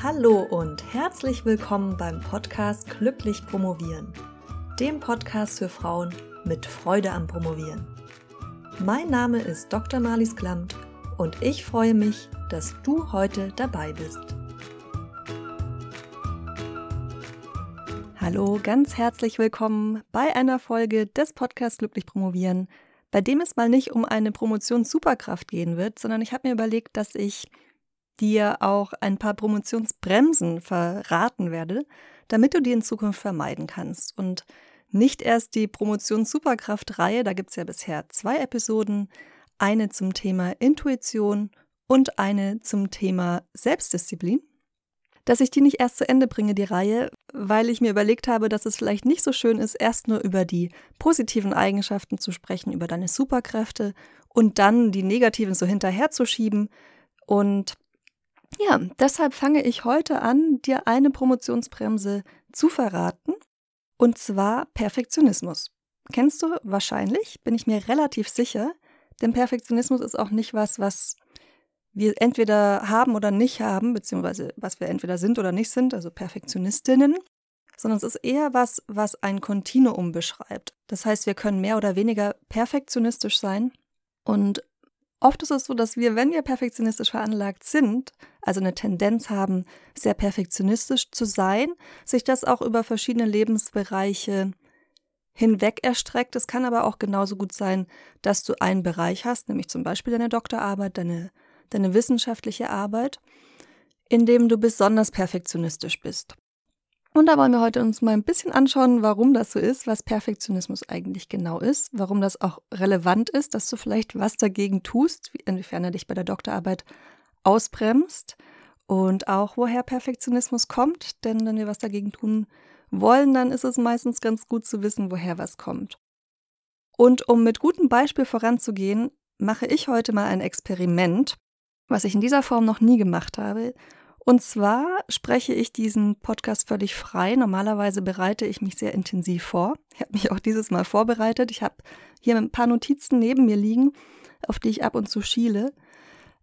Hallo und herzlich willkommen beim Podcast Glücklich Promovieren, dem Podcast für Frauen mit Freude am Promovieren. Mein Name ist Dr. Marlies Klamt und ich freue mich, dass du heute dabei bist. Hallo, ganz herzlich willkommen bei einer Folge des Podcasts Glücklich Promovieren, bei dem es mal nicht um eine Promotions-Superkraft gehen wird, sondern ich habe mir überlegt, dass ich dir auch ein paar Promotionsbremsen verraten werde, damit du die in Zukunft vermeiden kannst. Und nicht erst die Promotions-Superkraft-Reihe, da gibt es ja bisher zwei Episoden, eine zum Thema Intuition und eine zum Thema Selbstdisziplin. Dass ich die nicht erst zu Ende bringe, die Reihe, weil ich mir überlegt habe, dass es vielleicht nicht so schön ist, erst nur über die positiven Eigenschaften zu sprechen, über deine Superkräfte und dann die negativen so hinterherzuschieben. Und ja, deshalb fange ich heute an, dir eine Promotionsbremse zu verraten, und zwar Perfektionismus. Kennst du wahrscheinlich, bin ich mir relativ sicher, denn Perfektionismus ist auch nicht was, was wir entweder haben oder nicht haben, beziehungsweise was wir entweder sind oder nicht sind, also Perfektionistinnen, sondern es ist eher was, was ein Kontinuum beschreibt. Das heißt, wir können mehr oder weniger perfektionistisch sein und Oft ist es so, dass wir, wenn wir perfektionistisch veranlagt sind, also eine Tendenz haben, sehr perfektionistisch zu sein, sich das auch über verschiedene Lebensbereiche hinweg erstreckt. Es kann aber auch genauso gut sein, dass du einen Bereich hast, nämlich zum Beispiel deine Doktorarbeit, deine, deine wissenschaftliche Arbeit, in dem du besonders perfektionistisch bist. Und da wollen wir heute uns mal ein bisschen anschauen, warum das so ist, was Perfektionismus eigentlich genau ist, warum das auch relevant ist, dass du vielleicht was dagegen tust, inwiefern er dich bei der Doktorarbeit ausbremst und auch woher Perfektionismus kommt. Denn wenn wir was dagegen tun wollen, dann ist es meistens ganz gut zu wissen, woher was kommt. Und um mit gutem Beispiel voranzugehen, mache ich heute mal ein Experiment, was ich in dieser Form noch nie gemacht habe und zwar spreche ich diesen Podcast völlig frei. Normalerweise bereite ich mich sehr intensiv vor. Ich habe mich auch dieses Mal vorbereitet. Ich habe hier ein paar Notizen neben mir liegen, auf die ich ab und zu schiele.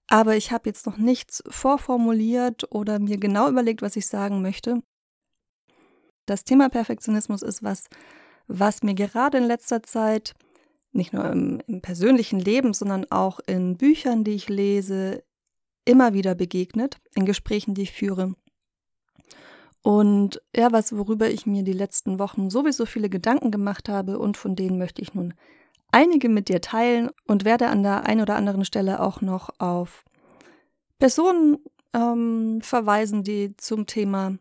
Aber ich habe jetzt noch nichts vorformuliert oder mir genau überlegt, was ich sagen möchte. Das Thema Perfektionismus ist was, was mir gerade in letzter Zeit nicht nur im, im persönlichen Leben, sondern auch in Büchern, die ich lese, immer wieder begegnet in Gesprächen, die ich führe. Und ja, was, worüber ich mir die letzten Wochen sowieso viele Gedanken gemacht habe und von denen möchte ich nun einige mit dir teilen und werde an der einen oder anderen Stelle auch noch auf Personen ähm, verweisen, die zum Thema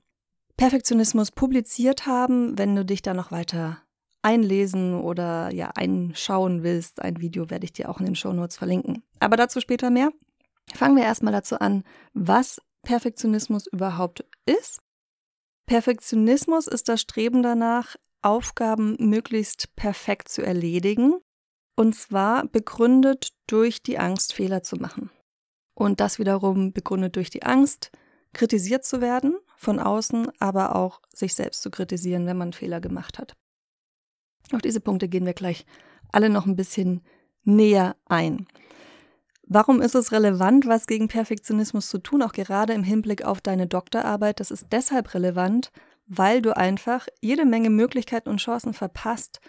Perfektionismus publiziert haben. Wenn du dich da noch weiter einlesen oder ja einschauen willst, ein Video werde ich dir auch in den Show Notes verlinken. Aber dazu später mehr. Fangen wir erstmal dazu an, was Perfektionismus überhaupt ist. Perfektionismus ist das Streben danach, Aufgaben möglichst perfekt zu erledigen, und zwar begründet durch die Angst, Fehler zu machen. Und das wiederum begründet durch die Angst, kritisiert zu werden von außen, aber auch sich selbst zu kritisieren, wenn man Fehler gemacht hat. Auf diese Punkte gehen wir gleich alle noch ein bisschen näher ein. Warum ist es relevant, was gegen Perfektionismus zu tun, auch gerade im Hinblick auf deine Doktorarbeit? Das ist deshalb relevant, weil du einfach jede Menge Möglichkeiten und Chancen verpasst,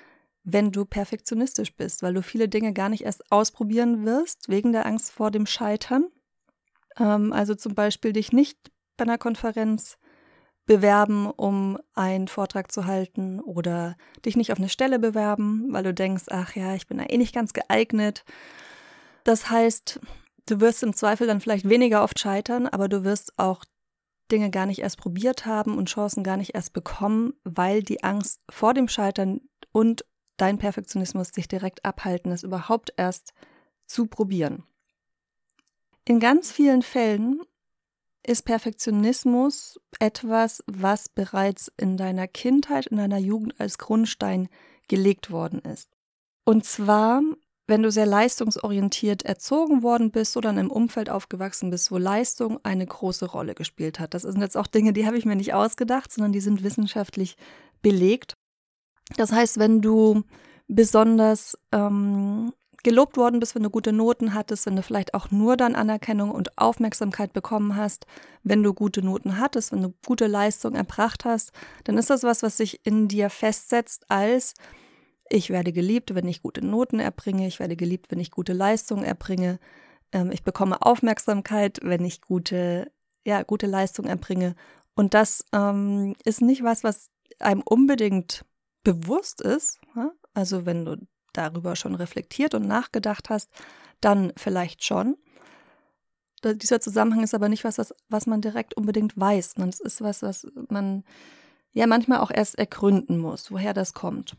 wenn du perfektionistisch bist, weil du viele Dinge gar nicht erst ausprobieren wirst, wegen der Angst vor dem Scheitern. Ähm, also zum Beispiel dich nicht bei einer Konferenz bewerben, um einen Vortrag zu halten oder dich nicht auf eine Stelle bewerben, weil du denkst, ach ja, ich bin da eh nicht ganz geeignet das heißt, du wirst im Zweifel dann vielleicht weniger oft scheitern, aber du wirst auch Dinge gar nicht erst probiert haben und Chancen gar nicht erst bekommen, weil die Angst vor dem Scheitern und dein Perfektionismus dich direkt abhalten, es überhaupt erst zu probieren. In ganz vielen Fällen ist Perfektionismus etwas, was bereits in deiner Kindheit, in deiner Jugend als Grundstein gelegt worden ist. Und zwar wenn du sehr leistungsorientiert erzogen worden bist oder in einem Umfeld aufgewachsen bist, wo Leistung eine große Rolle gespielt hat. Das sind jetzt auch Dinge, die habe ich mir nicht ausgedacht, sondern die sind wissenschaftlich belegt. Das heißt, wenn du besonders ähm, gelobt worden bist, wenn du gute Noten hattest, wenn du vielleicht auch nur dann Anerkennung und Aufmerksamkeit bekommen hast, wenn du gute Noten hattest, wenn du gute Leistung erbracht hast, dann ist das was, was sich in dir festsetzt als ich werde geliebt, wenn ich gute Noten erbringe, ich werde geliebt, wenn ich gute Leistung erbringe, ähm, ich bekomme Aufmerksamkeit, wenn ich gute, ja, gute Leistung erbringe. Und das ähm, ist nicht was, was einem unbedingt bewusst ist. Ja? Also wenn du darüber schon reflektiert und nachgedacht hast, dann vielleicht schon. Dieser Zusammenhang ist aber nicht was, was, was man direkt unbedingt weiß. Es ist was, was man ja manchmal auch erst ergründen muss, woher das kommt.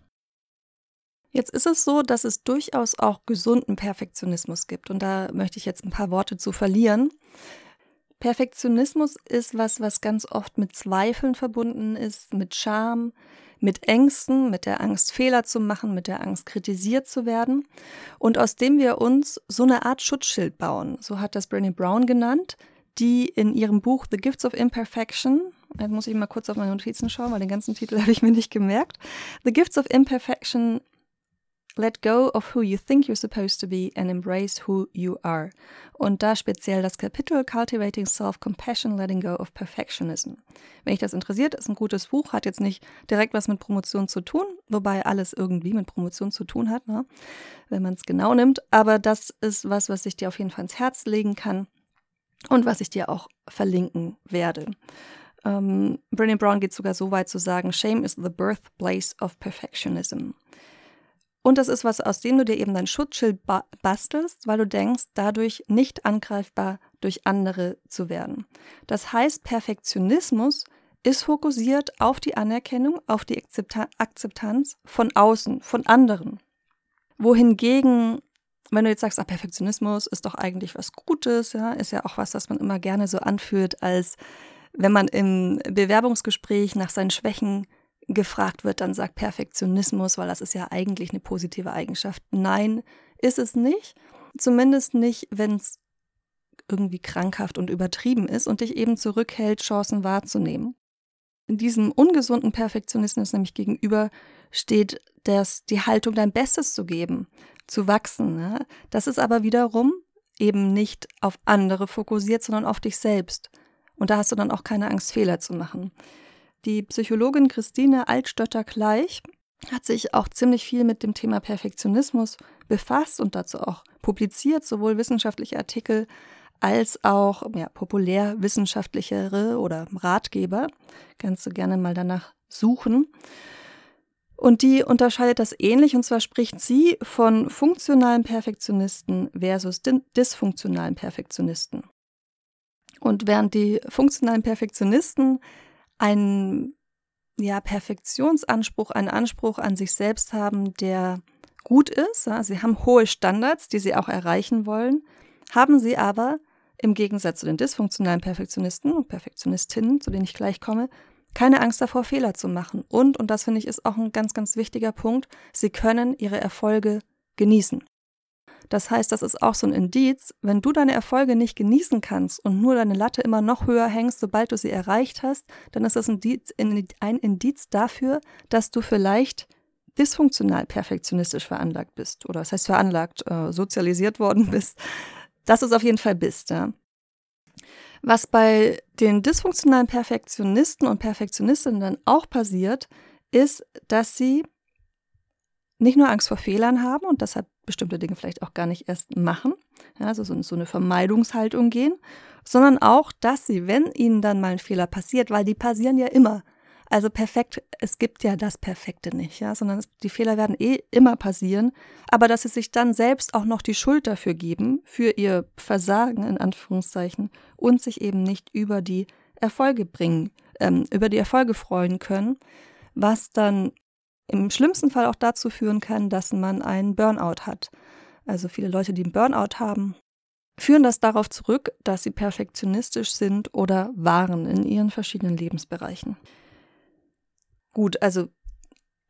Jetzt ist es so, dass es durchaus auch gesunden Perfektionismus gibt. Und da möchte ich jetzt ein paar Worte zu verlieren. Perfektionismus ist was, was ganz oft mit Zweifeln verbunden ist, mit Scham, mit Ängsten, mit der Angst, Fehler zu machen, mit der Angst, kritisiert zu werden und aus dem wir uns so eine Art Schutzschild bauen. So hat das Brené Brown genannt, die in ihrem Buch The Gifts of Imperfection, da muss ich mal kurz auf meine Notizen schauen, weil den ganzen Titel habe ich mir nicht gemerkt, The Gifts of Imperfection Let go of who you think you're supposed to be and embrace who you are. Und da speziell das Kapitel Cultivating Self-Compassion, Letting Go of Perfectionism. Wenn dich das interessiert, ist ein gutes Buch, hat jetzt nicht direkt was mit Promotion zu tun, wobei alles irgendwie mit Promotion zu tun hat, ne? wenn man es genau nimmt. Aber das ist was, was ich dir auf jeden Fall ins Herz legen kann und was ich dir auch verlinken werde. Ähm, Brené Brown geht sogar so weit zu sagen, Shame is the birthplace of perfectionism. Und das ist was, aus dem du dir eben dein Schutzschild ba bastelst, weil du denkst, dadurch nicht angreifbar durch andere zu werden. Das heißt, Perfektionismus ist fokussiert auf die Anerkennung, auf die Akzeptanz von außen, von anderen. Wohingegen, wenn du jetzt sagst, ah, Perfektionismus ist doch eigentlich was Gutes, ja, ist ja auch was, was man immer gerne so anführt, als wenn man im Bewerbungsgespräch nach seinen Schwächen gefragt wird, dann sagt Perfektionismus, weil das ist ja eigentlich eine positive Eigenschaft. Nein, ist es nicht. Zumindest nicht, wenn es irgendwie krankhaft und übertrieben ist und dich eben zurückhält, Chancen wahrzunehmen. In diesem ungesunden Perfektionismus nämlich gegenüber steht dass die Haltung, dein Bestes zu geben, zu wachsen. Ne? Das ist aber wiederum eben nicht auf andere fokussiert, sondern auf dich selbst. Und da hast du dann auch keine Angst, Fehler zu machen. Die Psychologin Christine Altstötter-Gleich hat sich auch ziemlich viel mit dem Thema Perfektionismus befasst und dazu auch publiziert, sowohl wissenschaftliche Artikel als auch ja, populärwissenschaftlichere oder Ratgeber. Kannst du gerne mal danach suchen. Und die unterscheidet das ähnlich, und zwar spricht sie von funktionalen Perfektionisten versus dysfunktionalen Perfektionisten. Und während die funktionalen Perfektionisten einen ja, Perfektionsanspruch, einen Anspruch an sich selbst haben, der gut ist. Ja, sie haben hohe Standards, die sie auch erreichen wollen, haben sie aber im Gegensatz zu den dysfunktionalen Perfektionisten und Perfektionistinnen, zu denen ich gleich komme, keine Angst davor, Fehler zu machen. Und, und das finde ich ist auch ein ganz, ganz wichtiger Punkt, sie können ihre Erfolge genießen. Das heißt, das ist auch so ein Indiz, wenn du deine Erfolge nicht genießen kannst und nur deine Latte immer noch höher hängst, sobald du sie erreicht hast, dann ist das ein Indiz, dafür, dass du vielleicht dysfunktional perfektionistisch veranlagt bist. Oder das heißt veranlagt, äh, sozialisiert worden bist. Dass du es auf jeden Fall bist. Ja. Was bei den dysfunktionalen Perfektionisten und Perfektionistinnen dann auch passiert, ist, dass sie nicht nur Angst vor Fehlern haben und deshalb bestimmte Dinge vielleicht auch gar nicht erst machen, ja, also so, so eine Vermeidungshaltung gehen, sondern auch, dass sie, wenn ihnen dann mal ein Fehler passiert, weil die passieren ja immer, also perfekt, es gibt ja das Perfekte nicht, ja, sondern es, die Fehler werden eh immer passieren, aber dass sie sich dann selbst auch noch die Schuld dafür geben, für ihr Versagen in Anführungszeichen und sich eben nicht über die Erfolge bringen, ähm, über die Erfolge freuen können, was dann im schlimmsten Fall auch dazu führen kann, dass man einen Burnout hat. Also viele Leute, die einen Burnout haben, führen das darauf zurück, dass sie perfektionistisch sind oder waren in ihren verschiedenen Lebensbereichen. Gut, also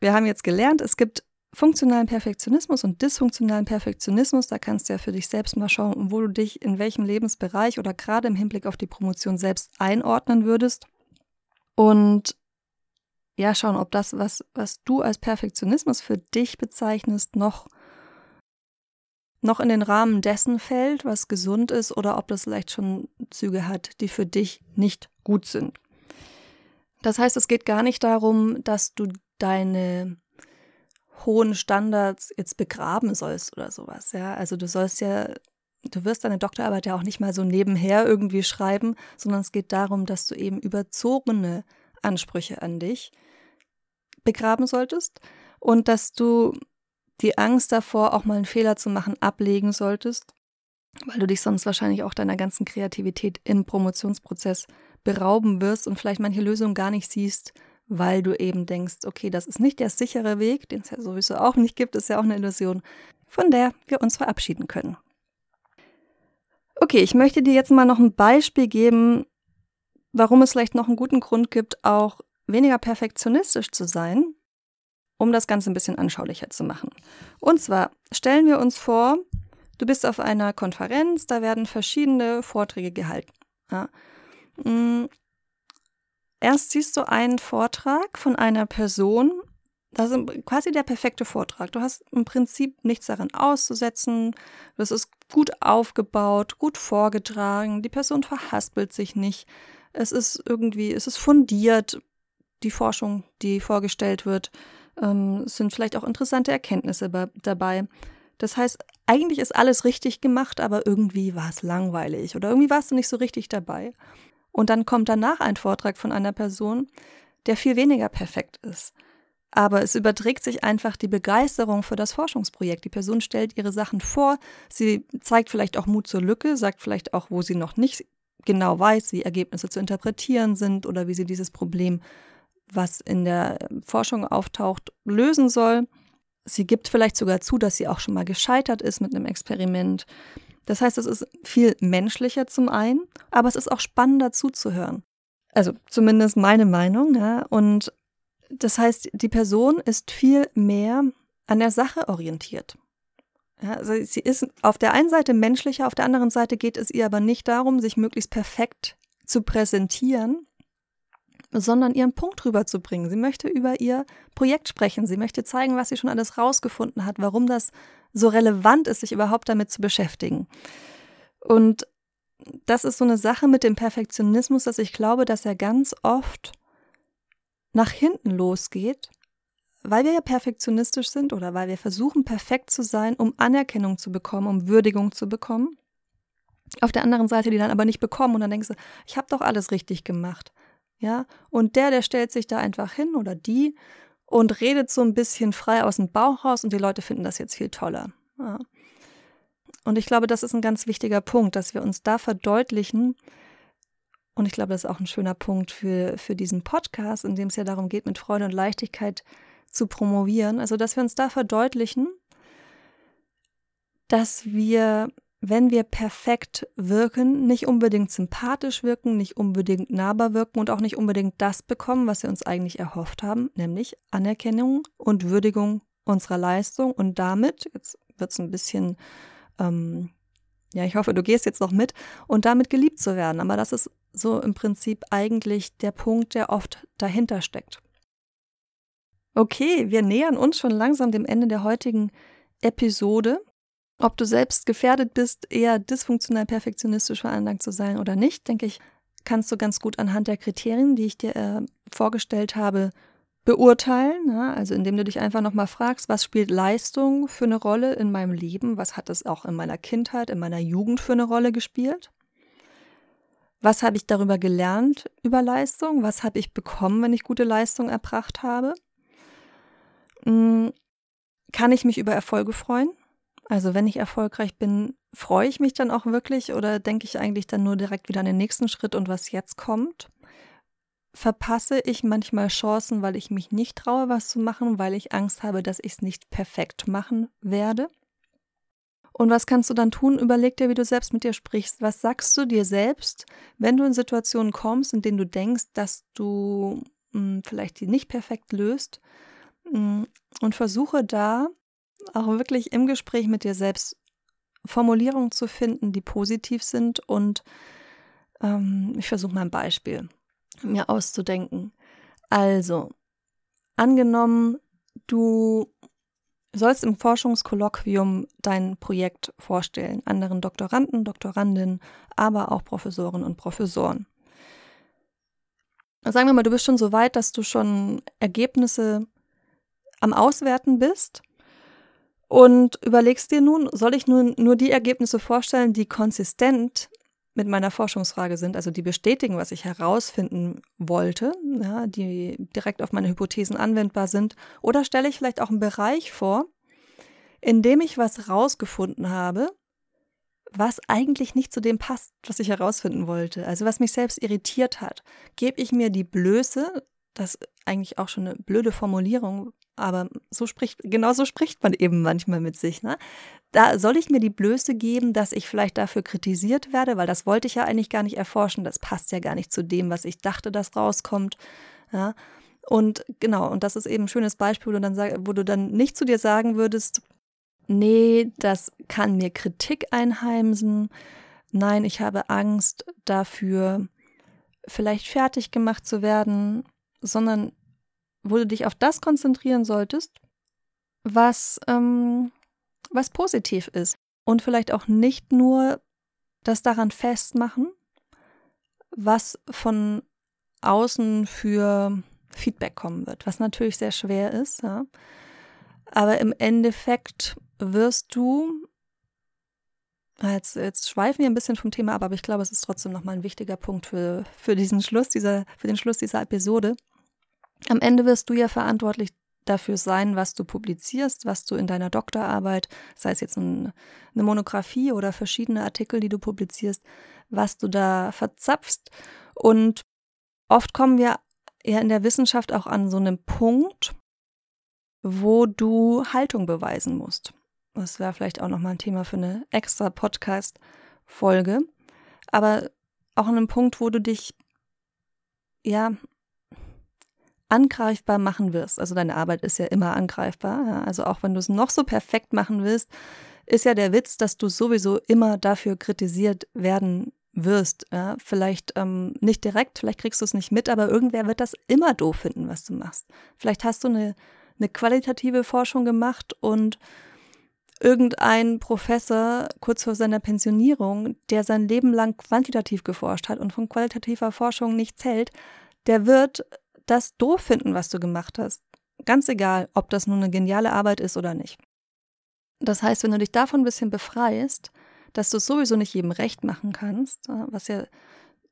wir haben jetzt gelernt, es gibt funktionalen Perfektionismus und dysfunktionalen Perfektionismus. Da kannst du ja für dich selbst mal schauen, wo du dich in welchem Lebensbereich oder gerade im Hinblick auf die Promotion selbst einordnen würdest. Und ja, schauen, ob das, was, was du als Perfektionismus für dich bezeichnest, noch noch in den Rahmen dessen fällt, was gesund ist, oder ob das vielleicht schon Züge hat, die für dich nicht gut sind. Das heißt, es geht gar nicht darum, dass du deine hohen Standards jetzt begraben sollst oder sowas. Ja, also du sollst ja, du wirst deine Doktorarbeit ja auch nicht mal so nebenher irgendwie schreiben, sondern es geht darum, dass du eben überzogene Ansprüche an dich begraben solltest und dass du die Angst davor, auch mal einen Fehler zu machen, ablegen solltest, weil du dich sonst wahrscheinlich auch deiner ganzen Kreativität im Promotionsprozess berauben wirst und vielleicht manche Lösungen gar nicht siehst, weil du eben denkst, okay, das ist nicht der sichere Weg, den es ja sowieso auch nicht gibt, ist ja auch eine Illusion, von der wir uns verabschieden können. Okay, ich möchte dir jetzt mal noch ein Beispiel geben, warum es vielleicht noch einen guten Grund gibt, auch weniger perfektionistisch zu sein, um das Ganze ein bisschen anschaulicher zu machen. Und zwar stellen wir uns vor, du bist auf einer Konferenz, da werden verschiedene Vorträge gehalten. Ja. Mm, erst siehst du einen Vortrag von einer Person, das ist quasi der perfekte Vortrag. Du hast im Prinzip nichts daran auszusetzen. Das ist gut aufgebaut, gut vorgetragen. Die Person verhaspelt sich nicht. Es ist irgendwie, es ist fundiert. Die Forschung, die vorgestellt wird, ähm, sind vielleicht auch interessante Erkenntnisse dabei. Das heißt, eigentlich ist alles richtig gemacht, aber irgendwie war es langweilig oder irgendwie warst du nicht so richtig dabei. Und dann kommt danach ein Vortrag von einer Person, der viel weniger perfekt ist. Aber es überträgt sich einfach die Begeisterung für das Forschungsprojekt. Die Person stellt ihre Sachen vor, sie zeigt vielleicht auch Mut zur Lücke, sagt vielleicht auch, wo sie noch nicht genau weiß, wie Ergebnisse zu interpretieren sind oder wie sie dieses Problem was in der Forschung auftaucht, lösen soll. Sie gibt vielleicht sogar zu, dass sie auch schon mal gescheitert ist mit einem Experiment. Das heißt, es ist viel menschlicher zum einen, aber es ist auch spannender zuzuhören. Also zumindest meine Meinung. Ja. Und das heißt, die Person ist viel mehr an der Sache orientiert. Ja, also sie ist auf der einen Seite menschlicher, auf der anderen Seite geht es ihr aber nicht darum, sich möglichst perfekt zu präsentieren, sondern ihren Punkt rüberzubringen. Sie möchte über ihr Projekt sprechen. Sie möchte zeigen, was sie schon alles rausgefunden hat, warum das so relevant ist, sich überhaupt damit zu beschäftigen. Und das ist so eine Sache mit dem Perfektionismus, dass ich glaube, dass er ganz oft nach hinten losgeht, weil wir ja perfektionistisch sind oder weil wir versuchen, perfekt zu sein, um Anerkennung zu bekommen, um Würdigung zu bekommen. Auf der anderen Seite, die dann aber nicht bekommen und dann denkst du, ich habe doch alles richtig gemacht. Ja, und der, der stellt sich da einfach hin oder die und redet so ein bisschen frei aus dem Bauch raus und die Leute finden das jetzt viel toller. Ja. Und ich glaube, das ist ein ganz wichtiger Punkt, dass wir uns da verdeutlichen. Und ich glaube, das ist auch ein schöner Punkt für, für diesen Podcast, in dem es ja darum geht, mit Freude und Leichtigkeit zu promovieren. Also, dass wir uns da verdeutlichen, dass wir wenn wir perfekt wirken, nicht unbedingt sympathisch wirken, nicht unbedingt nahbar wirken und auch nicht unbedingt das bekommen, was wir uns eigentlich erhofft haben, nämlich Anerkennung und Würdigung unserer Leistung und damit, jetzt wird es ein bisschen, ähm, ja, ich hoffe, du gehst jetzt noch mit, und damit geliebt zu werden. Aber das ist so im Prinzip eigentlich der Punkt, der oft dahinter steckt. Okay, wir nähern uns schon langsam dem Ende der heutigen Episode. Ob du selbst gefährdet bist, eher dysfunktional perfektionistisch veranlagt zu sein oder nicht, denke ich, kannst du ganz gut anhand der Kriterien, die ich dir äh, vorgestellt habe, beurteilen. Ja? Also indem du dich einfach nochmal fragst, was spielt Leistung für eine Rolle in meinem Leben? Was hat es auch in meiner Kindheit, in meiner Jugend für eine Rolle gespielt? Was habe ich darüber gelernt über Leistung? Was habe ich bekommen, wenn ich gute Leistung erbracht habe? Hm, kann ich mich über Erfolge freuen? Also wenn ich erfolgreich bin, freue ich mich dann auch wirklich oder denke ich eigentlich dann nur direkt wieder an den nächsten Schritt und was jetzt kommt? Verpasse ich manchmal Chancen, weil ich mich nicht traue, was zu machen, weil ich Angst habe, dass ich es nicht perfekt machen werde? Und was kannst du dann tun? Überleg dir, wie du selbst mit dir sprichst. Was sagst du dir selbst, wenn du in Situationen kommst, in denen du denkst, dass du mh, hm, vielleicht die nicht perfekt löst? Mh, hm, und versuche da auch wirklich im Gespräch mit dir selbst Formulierungen zu finden, die positiv sind. Und ähm, ich versuche mal ein Beispiel mir auszudenken. Also, angenommen, du sollst im Forschungskolloquium dein Projekt vorstellen, anderen Doktoranden, Doktorandinnen, aber auch Professoren und Professoren. Sagen wir mal, du bist schon so weit, dass du schon Ergebnisse am Auswerten bist und überlegst dir nun, soll ich nun nur die Ergebnisse vorstellen, die konsistent mit meiner Forschungsfrage sind, also die bestätigen, was ich herausfinden wollte, ja, die direkt auf meine Hypothesen anwendbar sind, oder stelle ich vielleicht auch einen Bereich vor, in dem ich was herausgefunden habe, was eigentlich nicht zu dem passt, was ich herausfinden wollte, also was mich selbst irritiert hat. Gebe ich mir die Blöße, das ist eigentlich auch schon eine blöde Formulierung, aber so spricht, genau so spricht man eben manchmal mit sich. Ne? Da soll ich mir die Blöße geben, dass ich vielleicht dafür kritisiert werde, weil das wollte ich ja eigentlich gar nicht erforschen. Das passt ja gar nicht zu dem, was ich dachte, das rauskommt. Ja? Und genau, und das ist eben ein schönes Beispiel, wo du, dann, wo du dann nicht zu dir sagen würdest, nee, das kann mir Kritik einheimsen. Nein, ich habe Angst dafür, vielleicht fertig gemacht zu werden, sondern wo du dich auf das konzentrieren solltest, was, ähm, was positiv ist. Und vielleicht auch nicht nur das daran festmachen, was von außen für Feedback kommen wird, was natürlich sehr schwer ist. Ja. Aber im Endeffekt wirst du, jetzt, jetzt schweifen wir ein bisschen vom Thema ab, aber ich glaube, es ist trotzdem nochmal ein wichtiger Punkt für, für diesen Schluss dieser, für den Schluss dieser Episode. Am Ende wirst du ja verantwortlich dafür sein, was du publizierst, was du in deiner Doktorarbeit, sei es jetzt eine Monographie oder verschiedene Artikel, die du publizierst, was du da verzapfst. Und oft kommen wir ja in der Wissenschaft auch an so einem Punkt, wo du Haltung beweisen musst. Das wäre vielleicht auch nochmal ein Thema für eine extra Podcast-Folge. Aber auch an einem Punkt, wo du dich ja angreifbar machen wirst. Also deine Arbeit ist ja immer angreifbar. Ja. Also auch wenn du es noch so perfekt machen willst, ist ja der Witz, dass du sowieso immer dafür kritisiert werden wirst. Ja. Vielleicht ähm, nicht direkt, vielleicht kriegst du es nicht mit, aber irgendwer wird das immer doof finden, was du machst. Vielleicht hast du eine, eine qualitative Forschung gemacht und irgendein Professor kurz vor seiner Pensionierung, der sein Leben lang quantitativ geforscht hat und von qualitativer Forschung nichts hält, der wird das doof finden, was du gemacht hast. Ganz egal, ob das nun eine geniale Arbeit ist oder nicht. Das heißt, wenn du dich davon ein bisschen befreist, dass du es sowieso nicht jedem recht machen kannst, äh, was ja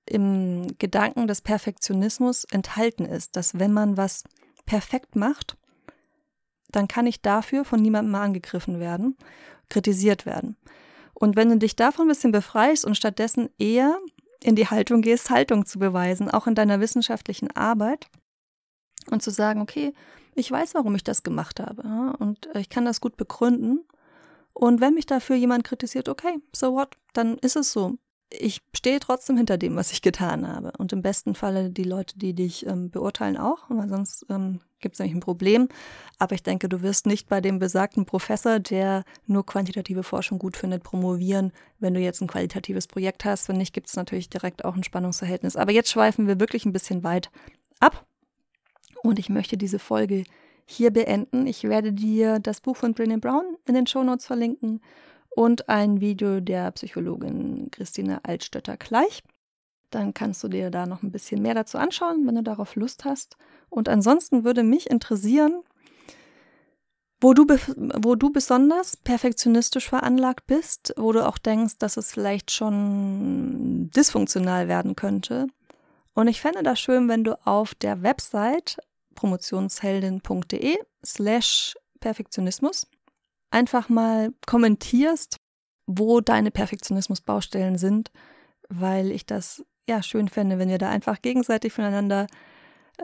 im Gedanken des Perfektionismus enthalten ist, dass wenn man was perfekt macht, dann kann ich dafür von niemandem angegriffen werden, kritisiert werden. Und wenn du dich davon ein bisschen befreist und stattdessen eher in die Haltung gehst, Haltung zu beweisen, auch in deiner wissenschaftlichen Arbeit, und zu sagen, okay, ich weiß, warum ich das gemacht habe und ich kann das gut begründen. Und wenn mich dafür jemand kritisiert, okay, so what, dann ist es so. Ich stehe trotzdem hinter dem, was ich getan habe. Und im besten Falle die Leute, die dich ähm, beurteilen, auch, weil sonst ähm, gibt es nämlich ein Problem. Aber ich denke, du wirst nicht bei dem besagten Professor, der nur quantitative Forschung gut findet, promovieren, wenn du jetzt ein qualitatives Projekt hast. Wenn nicht, gibt es natürlich direkt auch ein Spannungsverhältnis. Aber jetzt schweifen wir wirklich ein bisschen weit ab. Und ich möchte diese Folge hier beenden. Ich werde dir das Buch von Brené Brown in den Shownotes verlinken und ein Video der Psychologin Christine Altstötter gleich. Dann kannst du dir da noch ein bisschen mehr dazu anschauen, wenn du darauf Lust hast. Und ansonsten würde mich interessieren, wo du, wo du besonders perfektionistisch veranlagt bist, wo du auch denkst, dass es vielleicht schon dysfunktional werden könnte. Und ich fände das schön, wenn du auf der Website promotionsheldin.de slash Perfektionismus einfach mal kommentierst, wo deine Perfektionismus-Baustellen sind, weil ich das ja schön fände, wenn wir da einfach gegenseitig voneinander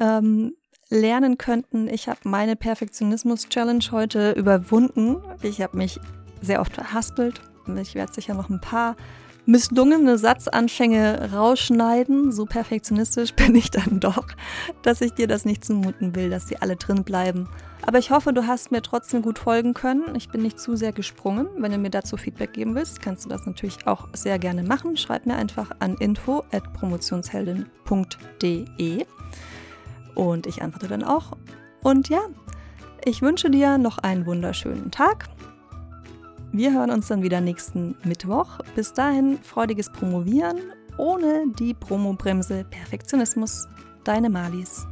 ähm, lernen könnten. Ich habe meine Perfektionismus-Challenge heute überwunden. Ich habe mich sehr oft verhaspelt. Ich werde sicher noch ein paar misslungene Satzanfänge rausschneiden. So perfektionistisch bin ich dann doch, dass ich dir das nicht zumuten will, dass sie alle drin bleiben. Aber ich hoffe, du hast mir trotzdem gut folgen können. Ich bin nicht zu sehr gesprungen. Wenn du mir dazu Feedback geben willst, kannst du das natürlich auch sehr gerne machen. Schreib mir einfach an info@promotionsheldin.de und ich antworte dann auch. Und ja, Ich wünsche dir noch einen wunderschönen Tag. Wir hören uns dann wieder nächsten Mittwoch. Bis dahin freudiges Promovieren ohne die Promobremse Perfektionismus. Deine Malis.